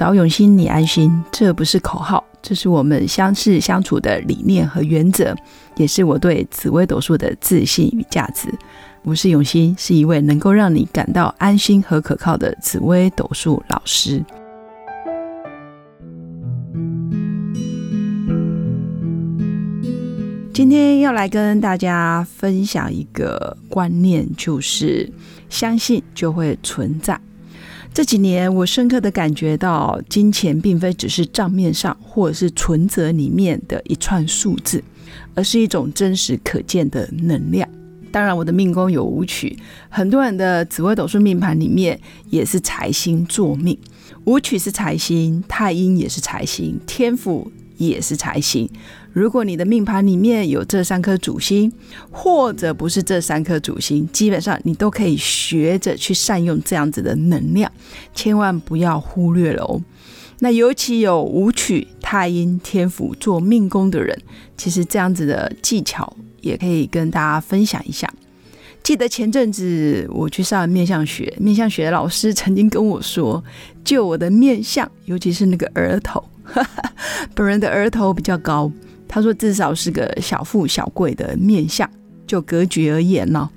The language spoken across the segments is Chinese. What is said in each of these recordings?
找永新，你安心。这不是口号，这是我们相识相处的理念和原则，也是我对紫微斗数的自信与价值。我是永新，是一位能够让你感到安心和可靠的紫微斗数老师。今天要来跟大家分享一个观念，就是相信就会存在。这几年，我深刻的感觉到，金钱并非只是账面上或者是存折里面的一串数字，而是一种真实可见的能量。当然，我的命宫有舞曲，很多人的紫微斗数命盘里面也是财星作命，舞曲是财星，太阴也是财星，天府也是财星。如果你的命盘里面有这三颗主星，或者不是这三颗主星，基本上你都可以学着去善用这样子的能量，千万不要忽略了哦。那尤其有武曲、太阴、天府做命宫的人，其实这样子的技巧也可以跟大家分享一下。记得前阵子我去上面相学，面相学的老师曾经跟我说，就我的面相，尤其是那个额头，本人的额头比较高。他说：“至少是个小富小贵的面相，就格局而言呢，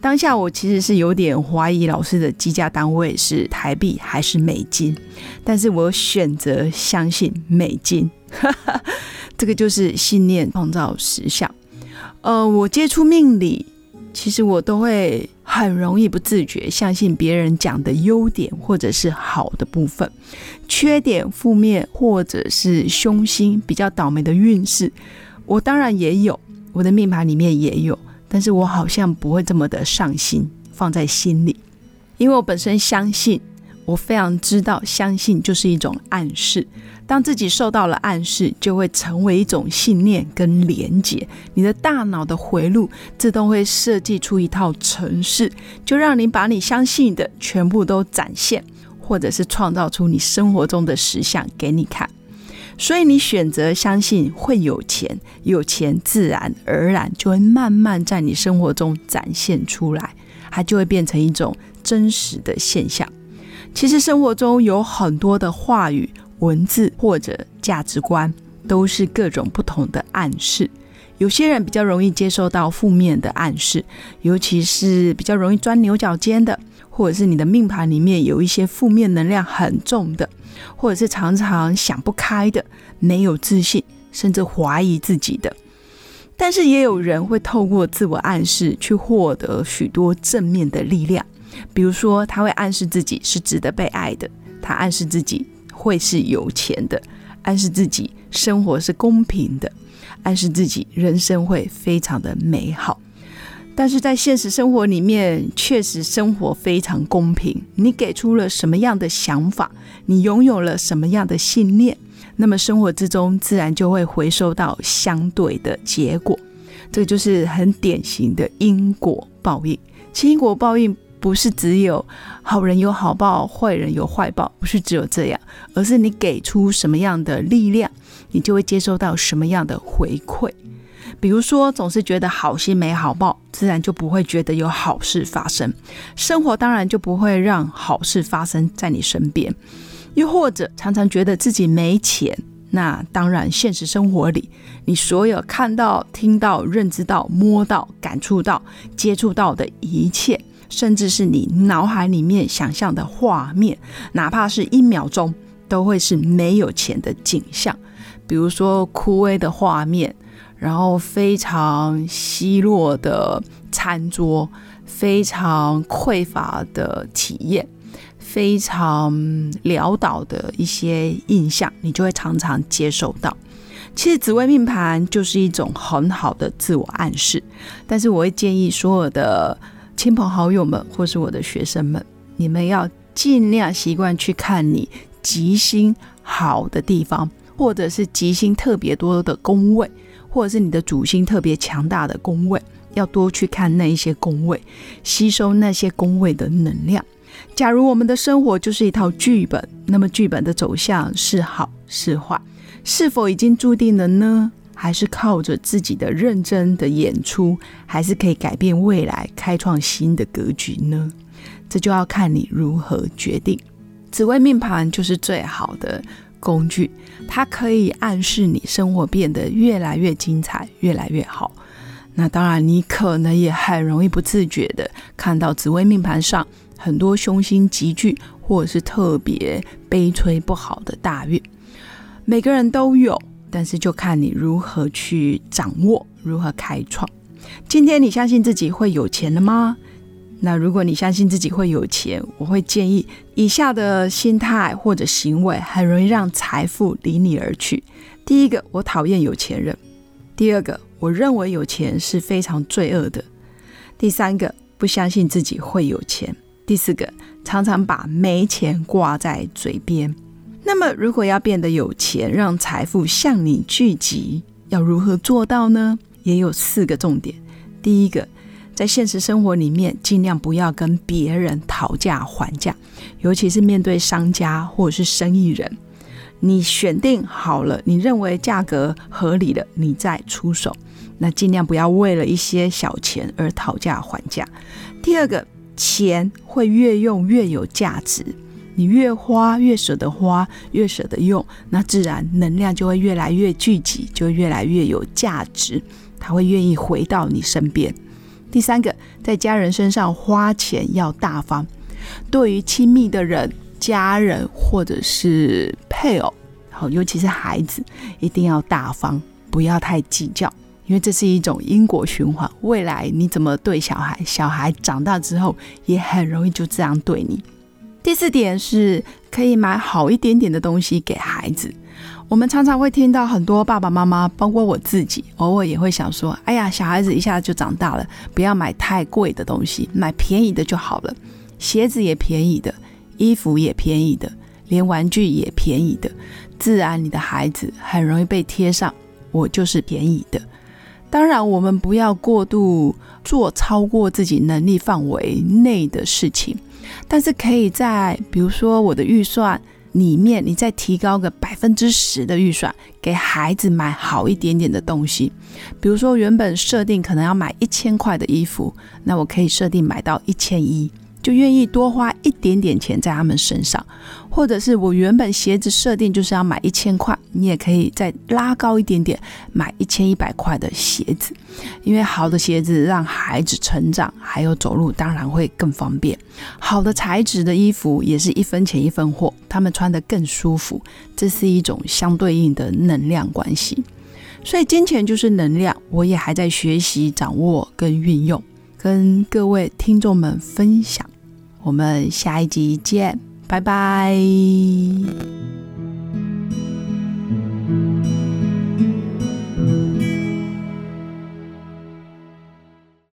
当下我其实是有点怀疑老师的计价单位是台币还是美金，但是我选择相信美金，这个就是信念创造实相。呃，我接触命理。”其实我都会很容易不自觉相信别人讲的优点或者是好的部分，缺点、负面或者是凶星比较倒霉的运势，我当然也有，我的命盘里面也有，但是我好像不会这么的上心放在心里，因为我本身相信。我非常知道，相信就是一种暗示。当自己受到了暗示，就会成为一种信念跟连结。你的大脑的回路自动会设计出一套程式，就让你把你相信的全部都展现，或者是创造出你生活中的实像给你看。所以你选择相信会有钱，有钱自然而然就会慢慢在你生活中展现出来，它就会变成一种真实的现象。其实生活中有很多的话语、文字或者价值观，都是各种不同的暗示。有些人比较容易接受到负面的暗示，尤其是比较容易钻牛角尖的，或者是你的命盘里面有一些负面能量很重的，或者是常常想不开的、没有自信，甚至怀疑自己的。但是也有人会透过自我暗示去获得许多正面的力量。比如说，他会暗示自己是值得被爱的，他暗示自己会是有钱的，暗示自己生活是公平的，暗示自己人生会非常的美好。但是在现实生活里面，确实生活非常公平。你给出了什么样的想法，你拥有了什么样的信念，那么生活之中自然就会回收到相对的结果。这就是很典型的因果报应。其因果报应。不是只有好人有好报，坏人有坏报，不是只有这样，而是你给出什么样的力量，你就会接收到什么样的回馈。比如说，总是觉得好心没好报，自然就不会觉得有好事发生，生活当然就不会让好事发生在你身边。又或者常常觉得自己没钱，那当然现实生活里，你所有看到、听到、认知到、摸到、感触到、接触到的一切。甚至是你脑海里面想象的画面，哪怕是一秒钟，都会是没有钱的景象。比如说枯萎的画面，然后非常稀落的餐桌，非常匮乏的体验，非常潦倒的一些印象，你就会常常接受到。其实紫微命盘就是一种很好的自我暗示，但是我会建议所有的。亲朋好友们，或是我的学生们，你们要尽量习惯去看你吉星好的地方，或者是吉星特别多的宫位，或者是你的主星特别强大的宫位，要多去看那一些宫位，吸收那些宫位的能量。假如我们的生活就是一套剧本，那么剧本的走向是好是坏，是否已经注定了呢？还是靠着自己的认真的演出，还是可以改变未来、开创新的格局呢？这就要看你如何决定。紫微命盘就是最好的工具，它可以暗示你生活变得越来越精彩，越来越好。那当然，你可能也很容易不自觉的看到紫微命盘上很多凶星集聚，或者是特别悲催不好的大运。每个人都有，但是就看你如何去掌握，如何开创。今天你相信自己会有钱了吗？那如果你相信自己会有钱，我会建议以下的心态或者行为很容易让财富离你而去。第一个，我讨厌有钱人；第二个，我认为有钱是非常罪恶的；第三个，不相信自己会有钱；第四个，常常把没钱挂在嘴边。那么，如果要变得有钱，让财富向你聚集，要如何做到呢？也有四个重点。第一个。在现实生活里面，尽量不要跟别人讨价还价，尤其是面对商家或者是生意人。你选定好了，你认为价格合理了，你再出手。那尽量不要为了一些小钱而讨价还价。第二个，钱会越用越有价值，你越花越舍得花，越舍得用，那自然能量就会越来越聚集，就越来越有价值，他会愿意回到你身边。第三个，在家人身上花钱要大方。对于亲密的人、家人或者是配偶，好，尤其是孩子，一定要大方，不要太计较，因为这是一种因果循环。未来你怎么对小孩，小孩长大之后也很容易就这样对你。第四点是，可以买好一点点的东西给孩子。我们常常会听到很多爸爸妈妈，包括我自己，偶尔也会想说：“哎呀，小孩子一下子就长大了，不要买太贵的东西，买便宜的就好了。鞋子也便宜的，衣服也便宜的，连玩具也便宜的，自然你的孩子很容易被贴上‘我就是便宜的’。当然，我们不要过度做超过自己能力范围内的事情，但是可以在比如说我的预算。”里面你再提高个百分之十的预算，给孩子买好一点点的东西，比如说原本设定可能要买一千块的衣服，那我可以设定买到一千一。就愿意多花一点点钱在他们身上，或者是我原本鞋子设定就是要买一千块，你也可以再拉高一点点，买一千一百块的鞋子，因为好的鞋子让孩子成长，还有走路当然会更方便。好的材质的衣服也是一分钱一分货，他们穿得更舒服，这是一种相对应的能量关系。所以金钱就是能量，我也还在学习掌握跟运用，跟各位听众们分享。我们下一集见，拜拜。